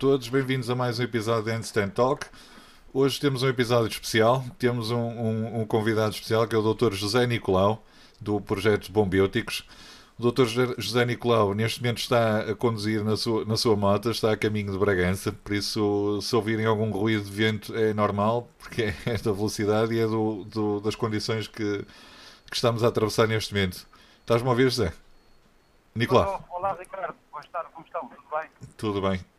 todos, bem-vindos a mais um episódio de Handstand Talk. Hoje temos um episódio especial, temos um, um, um convidado especial que é o Dr. José Nicolau, do projeto Bombióticos. O Dr. José Nicolau, neste momento, está a conduzir na sua, na sua moto, está a caminho de Bragança, por isso, se ouvirem algum ruído de vento, é normal, porque é da velocidade e é do, do, das condições que, que estamos a atravessar neste momento. Estás-me a ouvir, José? Nicolau. Olá, Ricardo. Boa tarde, como estão? Tudo bem? Tudo bem.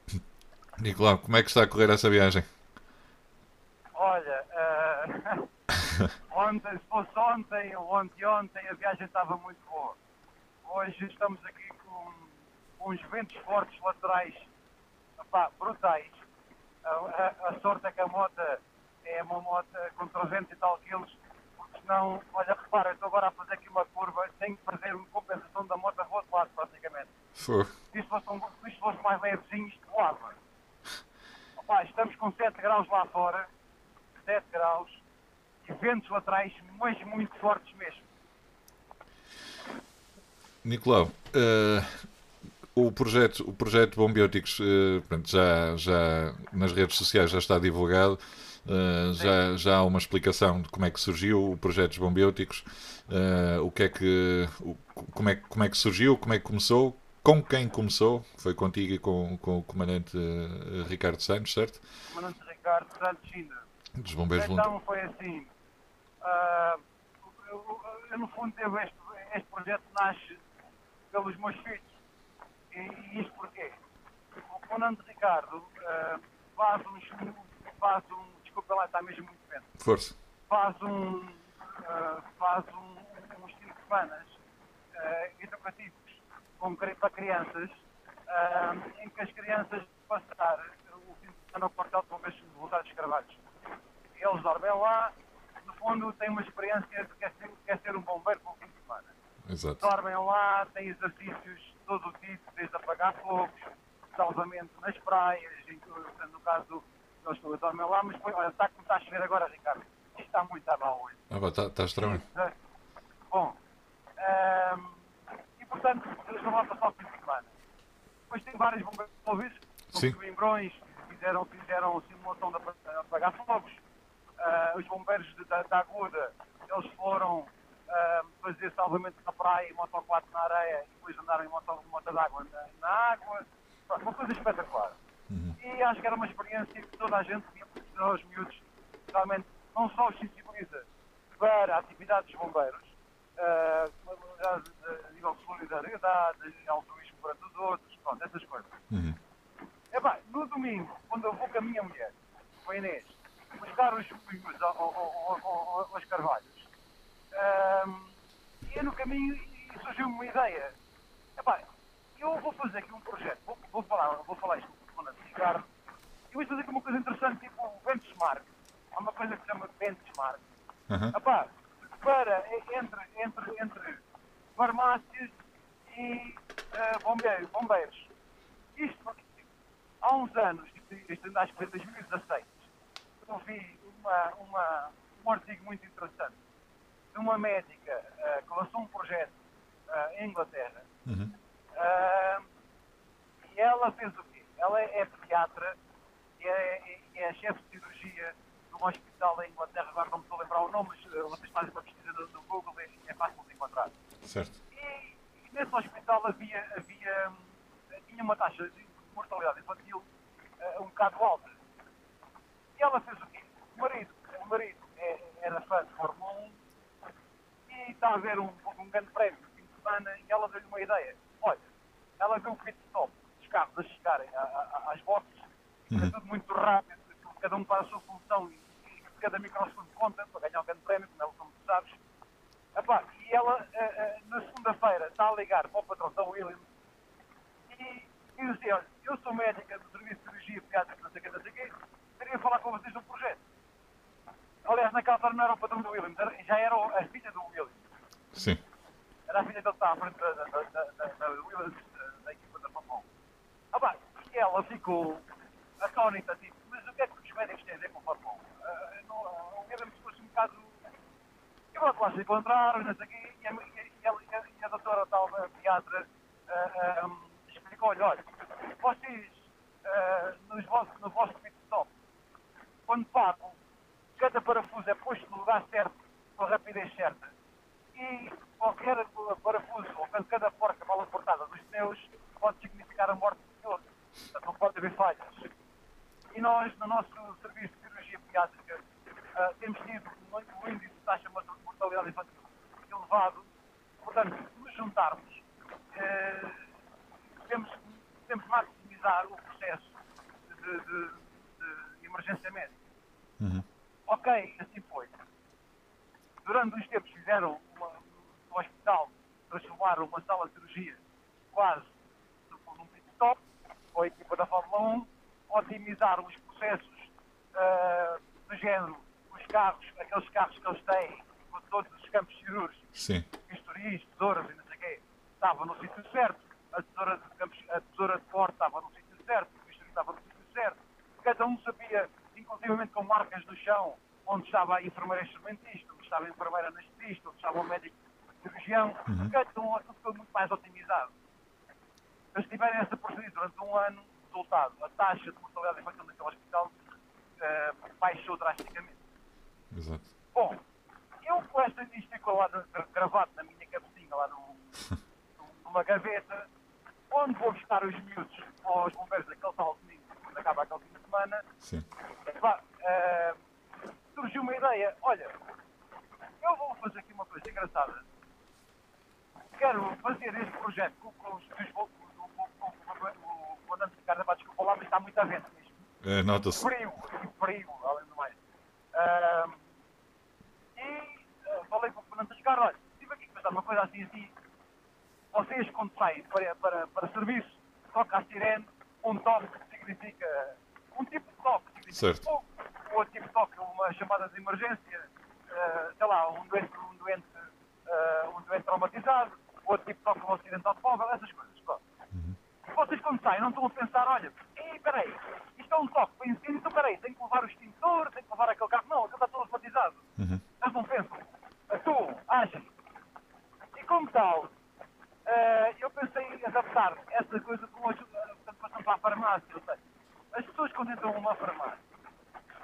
Nicolau, como é que está a correr essa viagem? Olha, uh, ontem, se fosse ontem ou ontem, a viagem estava muito boa. Hoje estamos aqui com, com uns ventos fortes laterais opá, brutais. A, a, a, sorte é que a moto é uma moto com 300 e tal quilos, porque senão, olha, repara, eu estou agora a fazer aqui uma curva, tenho que fazer uma compensação da moto do outro lado, praticamente. Se isto fosse, um, se fosse mais levezinho, isto voava. Opá, estamos com 7 graus lá fora, 7 graus, e ventos laterais, mas muito fortes mesmo. Nicolau, uh, o projeto, o projeto Bombióticos uh, já, já nas redes sociais já está divulgado. Uh, já, já há uma explicação de como é que surgiu o projeto dos Bombióticos, o que é que, o, como, é, como é que surgiu, como é que começou, com quem começou, foi contigo e com, com o comandante Ricardo Santos, certo? Comandante Ricardo Santos ainda. Dos Bombeiros Então foi assim, eu, eu, no fundo este, este projeto nasce pelos meus filhos. E, e isto porquê? O comandante Ricardo uh, faz um faz um, desculpa lá, está mesmo muito bem. Força. Faz um, uh, faz um, uns fim de semanas uh, educativos com, para crianças, em que as crianças passar o fim de semana no quartel de bombeiros de Carvalhos. Eles dormem lá, no fundo têm uma experiência de que é ser, que é ser um bombeiro com o fim de semana. Exato. Dormem lá, têm exercícios de todo o tipo, desde apagar fogos, salvamento nas praias, no caso, eles dormem lá, mas olha, está começar a chover agora, Ricardo. Isto está muito a mal hoje. Ah, está, está estranho. Bom, um, portanto, eles vão lá passar o fim de semana. Depois tem vários bombeiros envolvidos, Sim. Coimbrões, fizeram, fizeram simulação de apagar fogos. Uh, os bombeiros de, da, da Aguda, eles foram uh, fazer salvamento na praia e moto 4 na areia e depois andaram em moto, moto d'água na, na, água. Pronto, uma coisa espetacular. Uhum. E acho que era uma experiência que toda a gente devia mostrar aos miúdos. Realmente, não só os sensibiliza para a atividade dos bombeiros, uh, a nível de solidariedade, altruísmo para os outros, pronto, essas coisas. Uhum. Epá, no domingo, quando eu vou com a minha mulher, com a Inês, buscar os miúdos aos carvalhos, um, e no caminho surgiu-me uma ideia. Epá, eu vou fazer aqui um projeto, vou, vou falar, vou falar isto com o Ricardo, e vou fazer aqui uma coisa interessante, tipo benchmark. Há uma coisa que se chama benchmark. Uhum. Epá, para, entre, entre, entre farmácias e uh, bombeiros, bombeiros. Isto porque há uns anos, isto acho que foi em 2016, eu vi uma, uma, um artigo muito interessante de uma médica uh, que lançou um projeto uh, em Inglaterra. Uhum. Uh, e ela fez o quê? Ela é, é pediatra e é, é, é chefe de cirurgia um hospital em Inglaterra, agora não me estou a lembrar o nome, mas vocês fazem uma pesquisa no, no Google e é fácil de encontrar. Certo. E, e, nesse hospital havia, havia tinha uma taxa de mortalidade infantil um bocado alta. E ela fez o quê? O marido, o marido é, era fã de Fórmula 1 e está a ver um, um grande prémio no fim de semana e ela deu-lhe uma ideia. Olha, ela viu o pit stop dos carros a chegarem a, a, às boxes, uhum. é tudo muito rápido, cada um para a sua função e cada microsegundo conta para ganhar o grande prémio, como, ela, como tu sabes. Epá, e ela, uh, uh, na segunda-feira, está a ligar para o patrão da Williams e, e diz assim, olha, eu sou médica do Serviço de Cirurgia Pediátrica, não sei o que, não sei o quê, queria falar com vocês do projeto. Aliás, naquela altura não era o patrão do Williams, era, já era a filha do Williams. Sim. Era a filha dele que estava à frente da, da, da, da, da Williams, da, equipa da 1. Ah, e ela ficou atónita, tipo, mas o que é que os médicos têm a ver com a Fórmula 1? Não, o Williams fosse um bocado... E pronto, lá se encontraram, não sei o quê, e a, e a, e a doutora tal, a pediatra, uh, um, explicou-lhe, olha, vocês eh, nos vossos, no vosso pit stop, quando papo, cada parafuso é posto no lugar certo, com a rapidez certa. E qualquer parafuso, ou cada porca mal portada dos pneus, pode significar a morte do piloto. Portanto, não pode haver falhas. E nós, no nosso serviço de cirurgia pediátrica, ah, temos tido um índice de taxa de mortalidade infantil elevado. Portanto, se nos juntarmos, eh, temos, temos maximizar o processo de, de, de emergência médica. Uhum. Ok, assim foi. Durante uns tempos fizeram uma, no hospital, transformaram uma sala de cirurgia quase num pit stop, com a equipa da Fórmula 1, otimizaram os processos ah, do género, carros, aqueles carros que eles têm, com todos os campos cirúrgicos, Sim. bisturis, tesouras e não sei o quê, estava no sítio certo, a tesoura de, campos, a tesoura de corte estava no sítio certo, o bisturi estava no sítio certo, cada um sabia, inclusivamente com marcas no chão, onde estava a enfermeira instrumentista, onde estava a enfermeira anestesista, onde estava o médico cirurgião, Uhum. cada um, tudo ficou muito mais otimizado. Mas tiverem essa procedura durante um ano, resultado, a taxa de mortalidade infantil naquele hospital eh, baixou drasticamente. Exato. Bom, eu com esta ficou lá no- gravado na minha cabecinha, lá no, numa gaveta, onde vou buscar os miúdos aos bombeiros daquele tal domingo, quando acaba aquele fim de semana, Sim. epá, eh, surgiu uma ideia, olha, eu vou fazer aqui uma coisa engraçada. Quero fazer este projeto com, com os os- com, o comandante Ricardo, pá, desculpa lá, mas está muito a vento mesmo É, Nota-se. frio, frio, além do mais. E ah, falei com o Fernando Tascar, olha, estive aqui a pensar uma coisa assim assim. Vocês quando saem para, para, para serviço, toca a sirene, um toque que significa um tipo de toque que significa Certo. fogo, outro tipo de toque, uma chamada de emergência, ah, sei lá, um doente, um doente, ah, um doente traumatizado, outro tipo de toque, um acidente automóvel, essas coisas. Pronto. E vocês quando saem não estão a pensar, olha, ei, peraí, isto é um toque para incêndio, então peraí, tenho que levar o extintor, tenho que levar aquele carro. Não, aquilo está todo automatizado. Uhum. Eles não pensam. Tu, achas. E como tal, eh, eu pensei em adaptar essa coisa com a ajuda, portanto, passando para a farmácia. Ou seja, as pessoas quando entram numa farmácia,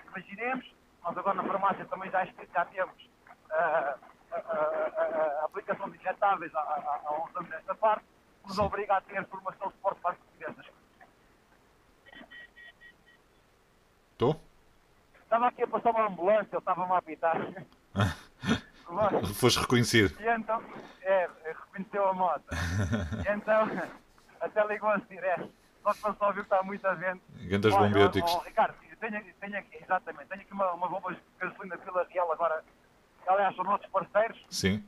imaginemos, nós agora na farmácia também já, já temos ah, a, a- a- a aplicação de injetáveis há, há, há uns anos nesta parte, que nos obriga a ter formação de suporte para as crianças. Estou? Estava aqui a passar uma ambulância, ele estava-me a apitar. Foste reconhecido. E então, é, reconheceu a moto. E então, até ligou a sirene. Só que só viu que está muito a vento. Grandes ó, ó, Ricardo, eu tenho, tenho aqui, exatamente, tenho aqui uma, uma bomba de gasolina Vila Real agora. Aliás, são nossos parceiros. Sim.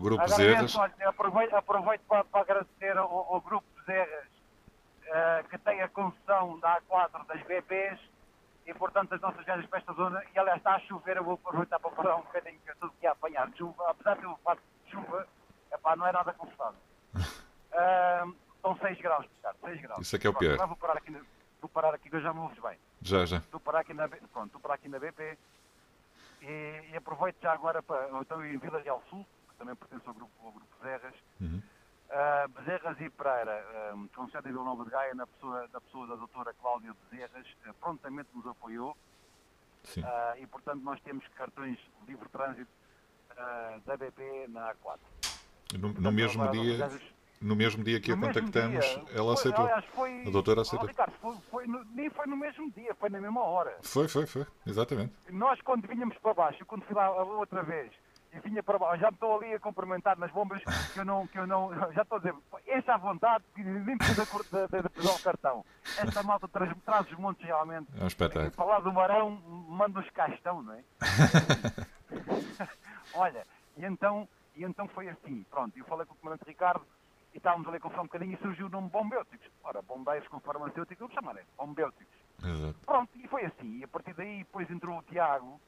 Grupo Agora Zerras. olha, aproveito, aproveito para, para agradecer ao, ao grupo Zerras eh, que tem a concessão da A4 das BPs e, portanto, as nossas viagens para esta zona. E, aliás, está a chover, eu vou aproveitar para parar um bocadinho que eu estou aqui a apanhar chuva. Apesar de eu faço chuva, epá, não é nada confortável. Ah, são 6 graus, Ricardo, 6 graus. Isso é que é o pior. agora vou parar aqui, vou parar aqui que eu já me ouves bem. Já, já. Estou parar aqui na, pronto, estou parar aqui na BP e, e aproveito já agora para. Eu estou em Vila Real Sul, que também pertence ao grupo, ao grupo Zerras. Uhum. Uh, Bezerras e Pereira, um, com sede em Vila Nova de Gaia, na pessoa, da pessoa da doutora Cláudia Bezerras, uh, prontamente nos apoiou Sim. uh, e, portanto, nós temos cartões de livre trânsito da BP na A4. No, no Portanto, mesmo agora, dia, Bezerras- no mesmo dia que a no mesmo contactamos, dia, ela aceitou. aliás, foi- A doutora Oh, aceitou. Ricardo, foi, foi no- nem foi no mesmo dia, foi na mesma hora. Foi, foi, foi. Exatamente. Nós, quando vinhamos para baixo, eu quando fui lá a outra vez, e vinha para baixo, já me estou ali a cumprimentar nas bombas, que eu não, que eu não, já estou a dizer, enche à vontade, que nem precisa de, de, de pegar o cartão. Esta malta traz, traz os montes realmente. É um espetáculo. E para lá do Marão, manda os castão, não é? Olha, e então, e então foi assim, pronto, eu falei com o comandante Ricardo, e estávamos ali a conversar um bocadinho, e surgiu o nome Bombéuticos. Ora, bombeiros com farmacêuticos, vou chamar, Bombéuticos. Exato. Pronto, e foi assim. E a partir daí depois entrou o Tiago, o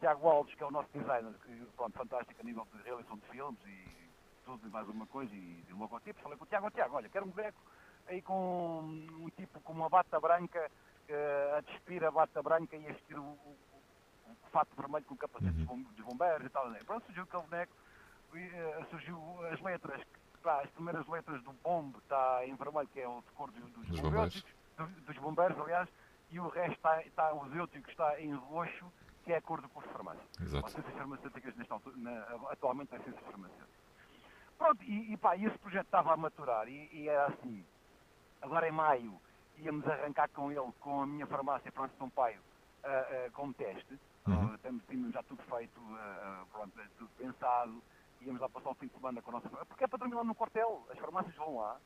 Tiago Alves, que é o nosso designer, que, pronto, fantástico a nível de realização de filmes e tudo e mais uma coisa, e de logotipos. Falei com o Tiago, "Ó, Tiago, olha, quero um boneco aí com um tipo com uma bata branca, eh, a despir a bata branca e a vestir o, o- o fato vermelho com o capacete Uhum. dos bombeiros e tal. Pronto, surgiu aquele boneco, e, eh, surgiu as letras, as primeiras letras do bombe está em vermelho, que é o de cor dos, dos Dos bombeiros. bombeiros. dos bombeiros, aliás, e o resto está, está os elétricos está em roxo, que é a cor do curso de farmácia. Exato. As ciências farmacêuticas nesta altura, na, atualmente as ciências farmacêuticas. Pronto, e, e pá, esse projeto estava a maturar e, e era assim, agora em maio íamos arrancar com ele, com a minha farmácia França São Paio, uh, uh, como teste. Uhum. Uh, temos, tínhamos já tudo feito, pronto, tudo pensado, íamos lá passar o fim de semana com a nossa porque é para dormir lá no quartel, as farmácias vão lá,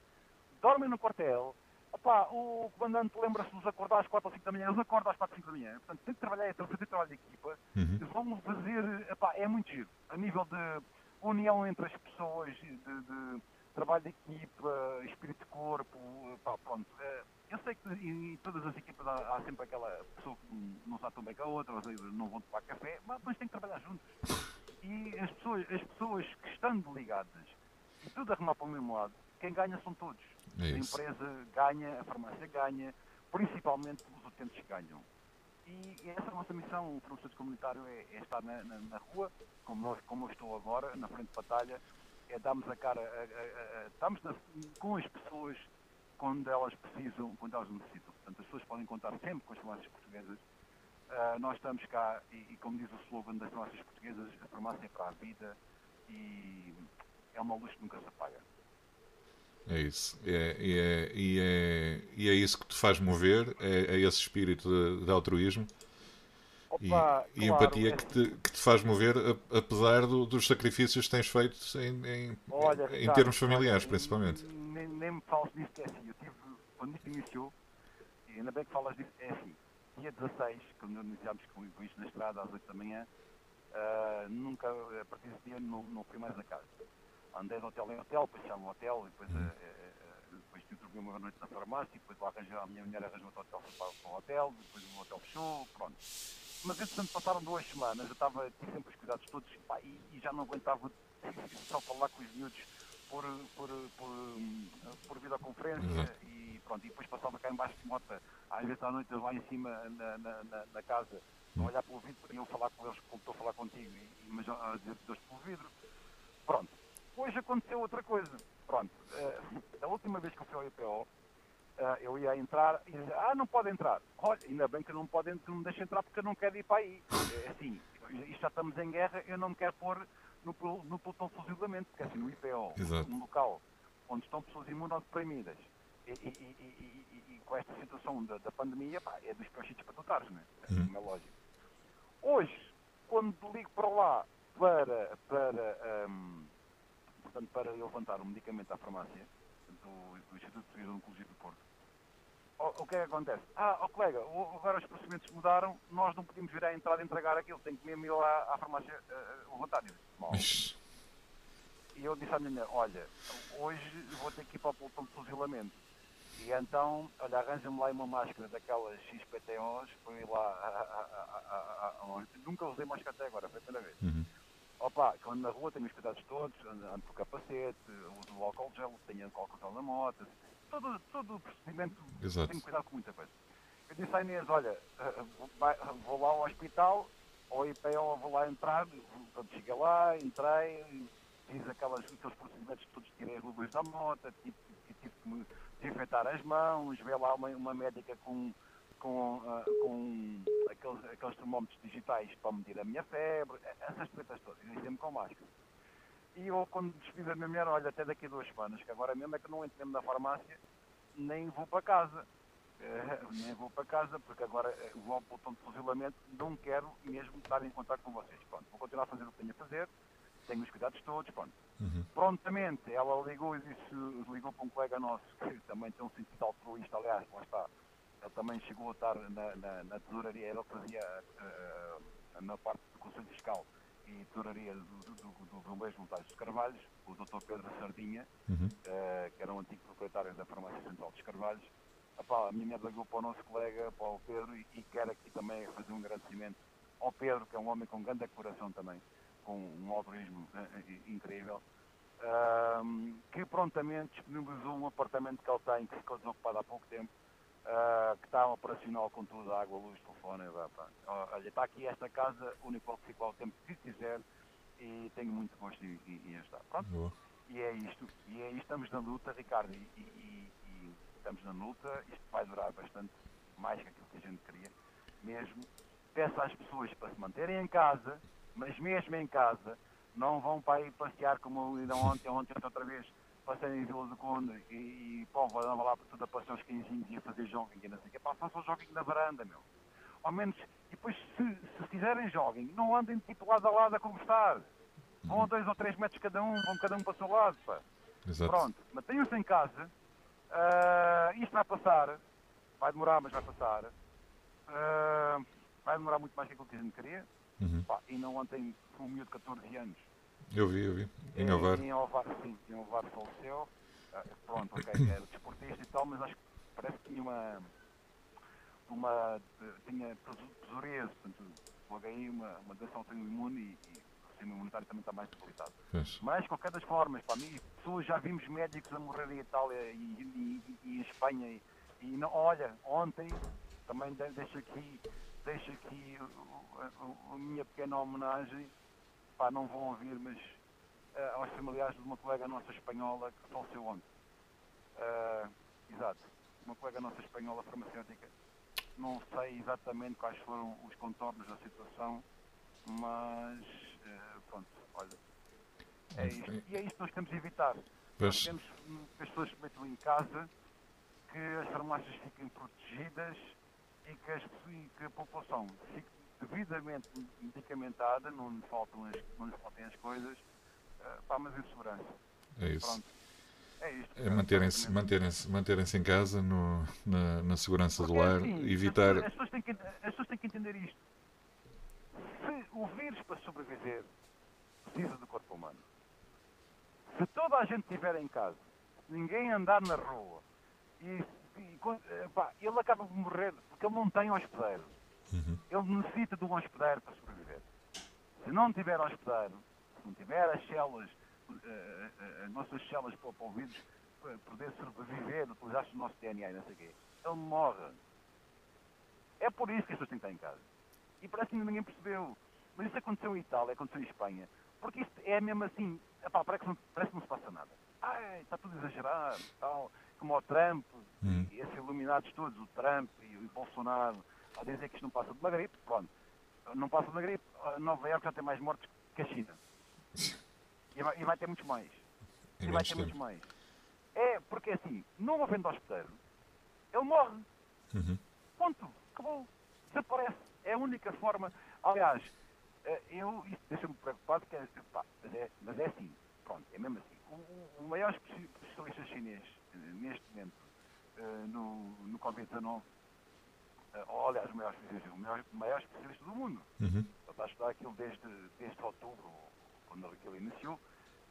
dormem no quartel, Epá, o comandante lembra-se de nos acordar às 4 ou 5 da manhã, eles acordam às 4 ou 5 da manhã, portanto tem que trabalhar, tem que fazer trabalho de equipa, Uhum. vão fazer, epá, é muito giro, a nível de união entre as pessoas, de, de trabalho de equipa, espírito de corpo, epá, pronto. eh, Eu sei que em todas as equipas há, há sempre aquela pessoa que não está tão bem com a outra, ou seja, não vão tomar café, mas, mas tem que trabalhar juntos. E as pessoas, as pessoas que estando ligadas e tudo a remar para o mesmo lado, quem ganha são todos. É A empresa ganha, a farmácia ganha, principalmente os utentes ganham. E essa é a nossa missão, o farmacêutico comunitário, é, é estar na, na- na rua, como, nós, como eu estou agora, na frente de batalha, é darmos a cara, a- a- a- estamos na- com as pessoas quando elas precisam, quando elas necessitam. Portanto, as pessoas podem contar sempre com as farmácias portuguesas. Ah, nós estamos cá, e, e como diz o slogan das farmácias portuguesas, a farmácia é para a vida e é uma luz que nunca se apaga. É isso. É, e, é, e, é, e é isso que te faz mover, é, é esse espírito de, de altruísmo e, Opa, e claro, empatia é que te, que te faz mover, a- apesar do- dos sacrifícios que tens feito em, em, Olha, em Ricardo, termos familiares, principalmente. Nem, nem me fales disso, é assim. Eu tive, quando isto iniciou, e ainda bem que falas disso, é assim. Dia 16, quando iniciámos com, com isto na estrada às 8 da manhã, ah, nunca, a partir desse dia, não, não fui mais a casa. Andei de hotel em hotel, depois chamo um hotel, e depois, Uhum. ah, depois dormi uma noite na farmácia, e depois lá arranjou, a minha mulher arranjou outro hotel para, o hotel, depois o hotel fechou, pronto. Mas entretanto passaram duas semanas, eu estava, sempre os cuidados todos pá, e, e já não aguentava só falar com os miúdos por, por, por, hum, por videoconferência Exato. e pronto, e depois passava cá embaixo de moto, às vezes à noite lá em cima na, na, na, na casa, a olhar pelo vidro, e eu falar com eles como estou a falar contigo, e, mas a dizer Deus pelo vidro. Pronto. Hoje aconteceu outra coisa. Pronto. eh, a última vez que eu fui ao IPO, ah, eu ia entrar e dizia, ah, não pode entrar. Olha, ainda bem que não pode, não me deixa entrar porque eu não quero ir para aí. É assim, isto já estamos em guerra, eu não me quero pôr no, no pelotão de fuzilamento, porque assim, no IPO, Exato. um local onde estão pessoas imunodeprimidas e, e, e, e- com esta situação da, da pandemia, pá, é dos piores sítios para tu não é? Uhum. Como é lógico. Hoje, quando ligo para lá para, para, hum, portanto, para levantar um medicamento à farmácia do, do Instituto de Oncologia do Porto, o, o que é que acontece? Ah, ó colega, o- agora os procedimentos mudaram, nós não podemos vir à entrada entregar aquilo, tem que mesmo ir lá à farmácia uh, levantar. E eu disse à minha mulher, olha, hoje vou ter que ir para o pelotão de fuzilamento. E então, olha, arranja-me lá uma máscara daquelas XPTOs, fui lá, a, a, a, a, nunca usei máscara até agora, foi a primeira vez. Uhum. Opa, quando na rua tenho os cuidados todos, ando, ando com o capacete, uso o álcool gel, tenho álcool gel na moto, todo, todo o procedimento, Exato. tenho cuidado com muita coisa. Eu disse à Inês, olha, eh, vou, vai- vou lá ao hospital, ao IPO vou lá entrar, quando cheguei lá, entrei, fiz aquelas, aqueles procedimentos todos, tirei as luvas da moto, tive, tive que me desinfetar as mãos, veio lá uma, uma médica com, com, ah, com aqueles, aqueles termómetros digitais para medir a minha febre, essas tretas todas, e sempre com máscara. E eu, quando despedi da minha mulher, olha, até daqui a duas semanas, que agora mesmo é que não entro mesmo na farmácia, nem vou para casa. Eh, nem vou para casa, porque agora eh, vou ao botão de fuzilamento, não quero mesmo estar em contato com vocês. Pronto, vou continuar a fazer o que tenho a fazer, tenho os cuidados todos, pronto. Uhum. Prontamente, ela ligou e disse, ligou para um colega nosso, que também tem um sentido altruísta, aliás, lá está. Ele também chegou a estar na, na, na tesouraria, ele fazia eh, na parte do Conselho Fiscal e tesouraria do, do, do, do Bombeiros Voluntários dos Carvalhos, o Dr. Pedro Sardinha, Uhum. eh, que era o antigo proprietário da Farmácia Central dos Carvalhos. Epá, a minha mulher ligou para o nosso colega, para o Pedro, e, e quero aqui também fazer um agradecimento ao Pedro, que é um homem com grande coração também, com um altruísmo eh, eh, incrível, ahm, que prontamente disponibilizou um apartamento que ele tem, que ficou desocupado há pouco tempo, ah, que está operacional com tudo, água, luz, telefone, pá. Olha, está aqui esta casa, único que fica ao tempo que quiser, e tenho muito gosto em, em, em estar. Pronto, Boa. e é isto, e é isto, estamos na luta, Ricardo, e, e- e- estamos na luta, isto vai durar bastante mais que aquilo que a gente queria. Mesmo, peço às pessoas para se manterem em casa, mas mesmo em casa, não vão para ir passear como ainda ontem, ontem, ontem outra vez, passei em Vila do Conde e, povo andava lá por tudo a passar os 15 e a fazer jogging e não sei o que. Pá, façam jogging na varanda, meu. Ao menos, e depois se, se fizerem jogging, não andem tipo lado a lado a conversar. Vão a dois ou três metros cada um, vão cada um para o seu lado, pá. Exato. Pronto, mantenham-se em casa. Ah, isto vai passar. Vai demorar, mas vai passar. Ah, vai demorar muito mais que aquilo que a gente queria. Uhum. Pá, e não ontem um miúdo de 14 anos. Eu vi, eu vi. Em Em- Ovar. Em Ovar, sim. Em Ovar faleceu. Ah, pronto, ok, era desportista e tal, mas acho que parece que tinha uma... uma tinha psoríase, portanto, o HI, uma, uma doença autoimune e, e o sistema imunitário também está mais debilitado. Mas, de qualquer das formas, para mim, pessoas já vimos médicos a morrer em Itália e, e- e em Espanha. E, e não, olha, ontem, também de- deixo aqui, deixo aqui o- o- a minha pequena homenagem, pá, não vão ouvir, mas eh, aos familiares de uma colega nossa espanhola que faleceu ontem. Ah, exato, uma colega nossa espanhola farmacêutica. Não sei exatamente quais foram os contornos da situação, mas eh, pronto, olha, é isto. E é isto que nós temos de evitar. Nós Pois. temos hum, que as pessoas se metam em casa, que as farmácias fiquem protegidas e que, as, e que a população fique devidamente medicamentada, não lhe faltam as, não lhe faltem as coisas, eh, pá, mas em segurança. É isso. Pronto. É isto. É manterem-se Basicamente. manterem-se manterem-se em casa, no, na, na segurança do Porque, lar, assim, evitar. As pessoas, têm que, as pessoas têm que entender isto. Se o vírus para sobreviver precisa do corpo humano, se toda a gente estiver em casa, ninguém andar na rua, e, e pá, ele acaba por morrer porque ele não tem hospedeiro. Uhum. Ele necessita de um hospedeiro para sobreviver. Se não tiver hospedeiro, se não tiver as células, eh, eh, as nossas células para, para o vírus para poder sobreviver, utilizar-se o nosso DNA e não sei o quê, ele morre. É por isso que as pessoas têm que estar em casa. E parece que ninguém percebeu. Mas isso aconteceu em Itália, aconteceu em Espanha. Porque isto é mesmo assim, epá, parece, que não, parece que não se passa nada. Ai, está tudo exagerado, tal, como o Trump, Hum. e esses iluminados todos, o Trump e o Bolsonaro, a dizer que isto não passa de uma gripe, pronto. Não passa de uma gripe, a Nova Iorque já tem mais mortes que a China. E vai, e vai ter muitos mais. Em E vai ter muitos mais. É, porque assim, não havendo hospedeiro, ele morre. Uhum. Ponto. Acabou. Desaparece. É a única forma. Aliás, eh, eu, isso deixa-me preocupado, que é, pá, mas, é, mas é assim. Pronto, é mesmo assim. O, o- maior espe- especialista chinês, eh, neste momento, eh, no, no Covid-19, eh, ou, aliás, o maior especialista, o maior, o maior especialista do mundo, Uhum. ele está a estudar aquilo desde, desde outubro, quando aquilo iniciou.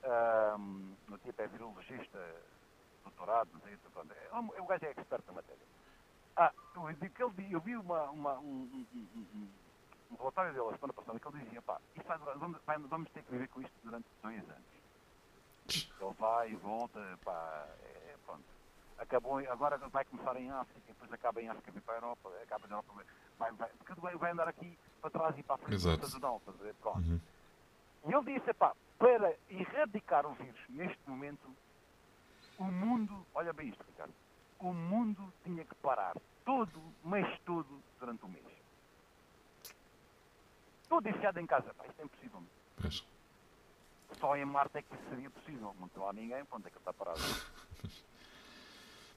Ahm, o tipo é virologista, doutorado, não sei, pronto, é, um- o gajo é expert na matéria. Ah, eu, eu vi uma, uma, um, um, um, um- um relatório dele a semana passada que ele dizia, pá, isto vai durar, vamos, vamos ter que viver com isto durante dois anos. Ele vai e volta, pá, é, pronto. Acabou, agora vai começar em África, depois acaba em África, vem para a Europa, acaba na Europa, vai, vai, porque vai, vai andar aqui para trás e para a frente, Exato. ver? Pronto. Uhum. E ele disse, pá, para erradicar o vírus neste momento, o mundo, olha bem isto, Ricardo, o mundo tinha que parar todo, o mês todo, durante o mês. Todo enfiado em casa, pá, isto é impossível. Pois. Só em Marte é que isso seria possível. Não lá ninguém, pronto, é que ele está parado.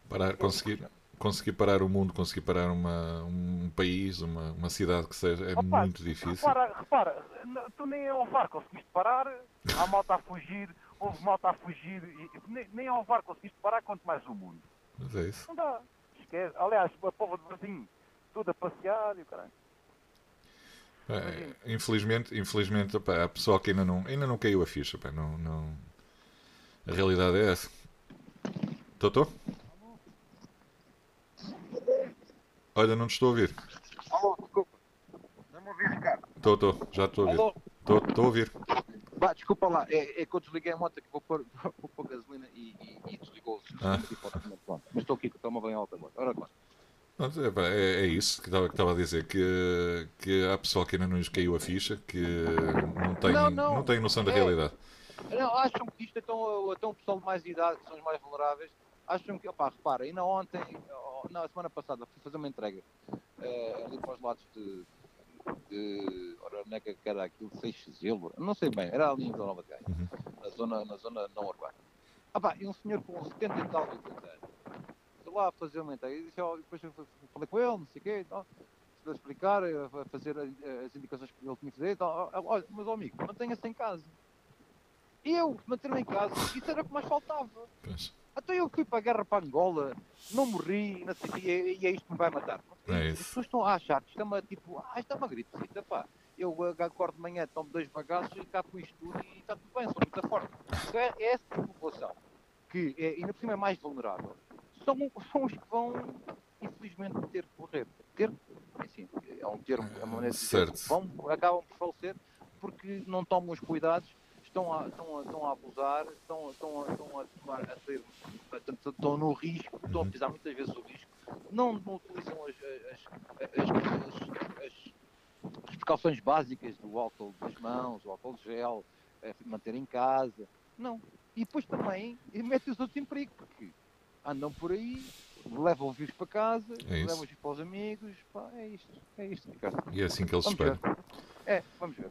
Parar, conseguir, conseguir parar o mundo, conseguir parar uma, um país, uma, uma cidade que seja, é Opa, muito difícil. Repara, repara, tu nem ao VAR conseguiste parar, há malta a fugir, houve malta a fugir, e, nem, nem ao VAR conseguiste parar, quanto mais o mundo. Mas é isso. Não dá. Esquece. Aliás, a povo de Brasil, tudo a passear e o caralho. É, infelizmente, infelizmente opá, há pessoal que ainda não, ainda não caiu a ficha. opá, não, não... A realidade é essa. Totó? Olha, não te estou a ouvir. Alô, desculpa. Não me ouvi, Ricardo. Estou, estou, já estou a ouvir. Alô? Estou, estou a ouvir. Vá, desculpa lá. É, é que eu desliguei a moto que vou pôr, vou pôr gasolina e, e, e desligou o sistema Ah. Mas estou aqui, que estou-me bem alta agora. Ora. Pronto, é, é- é isso que estava, a dizer, que, que há pessoal que ainda não lhes caiu a ficha, que não tem, Não, não, não. tem noção da É. realidade. Não, acham que isto é tão, tão pessoal de mais idade, que são os mais vulneráveis, acham que, opá, repara, ainda ontem, oh, não, a semana passada, fui fazer uma entrega eh, ali para os lados de, de ora, onde é que era aquilo, Seixezelo, não sei bem, era ali em Vila Nova de Gaia, Uhum. na zona, na zona não urbana. Ah pá, e um senhor com 70 e tal, 80 anos, foi lá a fazer uma entrega, e disse, ó, depois eu falei com ele, não sei o quê, e tal, se ele explicar, eh, a fazer as, as indicações que ele tinha que fazer, e tal, Ah, olha, mas ó, amigo, mantenha-se em casa. Eu, manter-me em casa, isso era o que mais faltava. Pois. Então eu fui para a guerra para Angola, não morri, não sei, o quê, e, e é isto que me vai matar. É As pessoas estão a achar que isto é uma, tipo, ah, isto é uma gripecita, pá. Eu acordo de manhã, tomo dois bagaços e cá com isto tudo e está tudo bem, sou muito forte. Então é, é essa tipo de população que é, ainda por cima é mais vulnerável. São, são os que vão, infelizmente, ter que morrer. Ter, assim, é um termo, é uma maneira de dizer, vão, acabam por falecer porque não tomam os cuidados estão a, estão a, estão a abusar, estão, estão, a, estão a tomar, a ser, portanto, estão no risco, estão a Uhum. pisar muitas vezes o risco, não, não utilizam as, as, as, as- precauções básicas do álcool das mãos, o álcool gel, eh, manter em casa, não. E depois também metem os outros em perigo, porque andam por aí, levam o vírus para casa, É levam os para os amigos, pá, é isto, é isto, Ricardo. E é assim que eles esperam. É, vamos ver.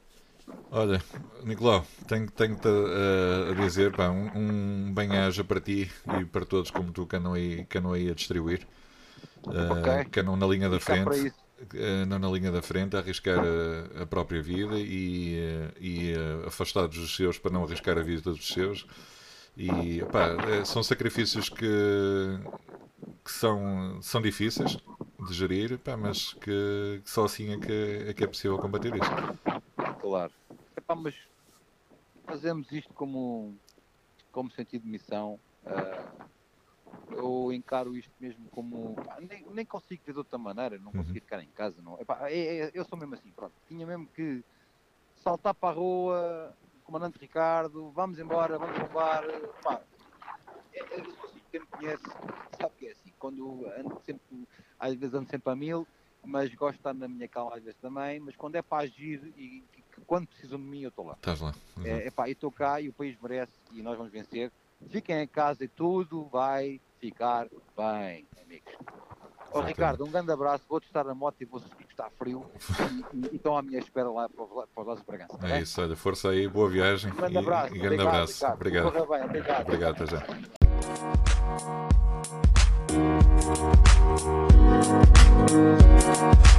Olha, Nicolau, tenho- tenho-te a, a dizer pá, um, um bem-aja para ti e para todos como tu que andam aí, que andam aí a distribuir. Uh, Ok. Que andam na linha da frente, uh, andam na linha da frente a arriscar a, a própria vida e, uh, e uh, afastados dos seus para não arriscar a vida dos seus. E pá, eh, são sacrifícios que, que são, são difíceis de gerir, pá, mas que, que só assim é que, é que é possível combater isso. Claro. Epá, mas fazemos isto como, como sentido de missão. ah, eu encaro isto mesmo como. pá, nem, nem consigo ver de outra maneira, não Uhum. consigo ficar em casa. Não. Epá, é- é- eu sou mesmo assim, pronto. Tinha mesmo que saltar para a rua, comandante Ricardo, vamos embora, vamos roubar. Pá, é, é, assim, quem me conhece sabe que é assim. Quando ando sempre, às vezes ando sempre a mil, mas gosto de estar na minha calma às vezes também, mas quando é para agir e, e que quando precisam de mim eu estou lá. Estás lá. É, epá, eu estou cá e o país merece e nós vamos vencer. Fiquem em casa e tudo vai ficar bem, amigos. Exatamente. Ricardo, um grande abraço, vou testar a moto e vou subir que está frio e, e, e estão à minha espera lá para, para os lados de Bragança. tá É isso, olha, força aí, boa viagem Um grande e, abraço. e grande obrigado, abraço. Ricardo. Obrigado. Bem, obrigado. Obrigado, até já.